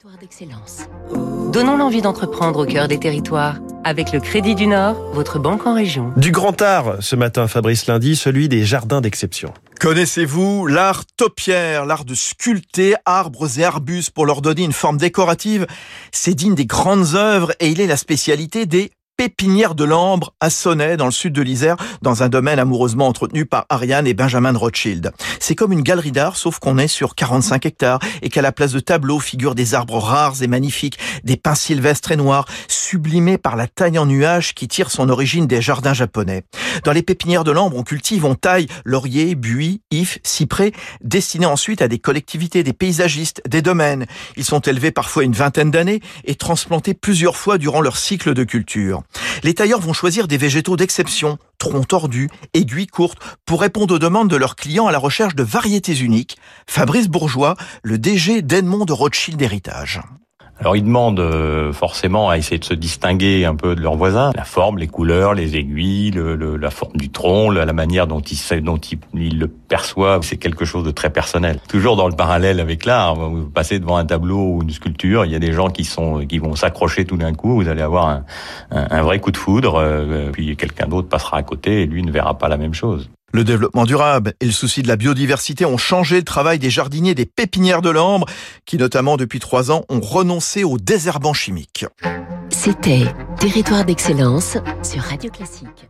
Territoire d'excellence. Donnons l'envie d'entreprendre au cœur des territoires. Avec le Crédit du Nord, votre banque en région. Du grand art ce matin, Fabrice Lundi, celui des jardins d'exception. Connaissez-vous l'art topiaire, l'art de sculpter arbres et arbustes pour leur donner une forme décorative? C'est digne des grandes œuvres et il est la spécialité des pépinière de l'Ambre à Sonnet, dans le sud de l'Isère, dans un domaine amoureusement entretenu par Ariane et Benjamin Rothschild. C'est comme une galerie d'art, sauf qu'on est sur 45 hectares et qu'à la place de tableaux figurent des arbres rares et magnifiques, des pins sylvestres et noirs, sublimés par la taille en nuages qui tire son origine des jardins japonais. Dans les pépinières de l'Ambre, on cultive, on taille laurier, buis, ifs, cyprès, destinés ensuite à des collectivités, des paysagistes, des domaines. Ils sont élevés parfois une vingtaine d'années et transplantés plusieurs fois durant leur cycle de culture. Les tailleurs vont choisir des végétaux d'exception, troncs tordus, aiguilles courtes, pour répondre aux demandes de leurs clients à la recherche de variétés uniques. Fabrice Bourgeois, le DG d'Edmond de Rothschild Héritage. Alors ils demandent euh, forcément à essayer de se distinguer un peu de leurs voisins. La forme, les couleurs, les aiguilles, le, la forme du tronc, la, manière dont ils, dont ils, le perçoivent, c'est quelque chose de très personnel. Toujours dans le parallèle avec l'art, vous passez devant un tableau ou une sculpture, il y a des gens qui sont qui vont s'accrocher tout d'un coup, vous allez avoir un, un, vrai coup de foudre, euh, puis quelqu'un d'autre passera à côté et lui ne verra pas la même chose. Le développement durable et le souci de la biodiversité ont changé le travail des jardiniers des pépinières de l'Ambre, qui notamment depuis trois ans ont renoncé aux désherbants chimiques. C'était Territoire d'excellence sur Radio Classique.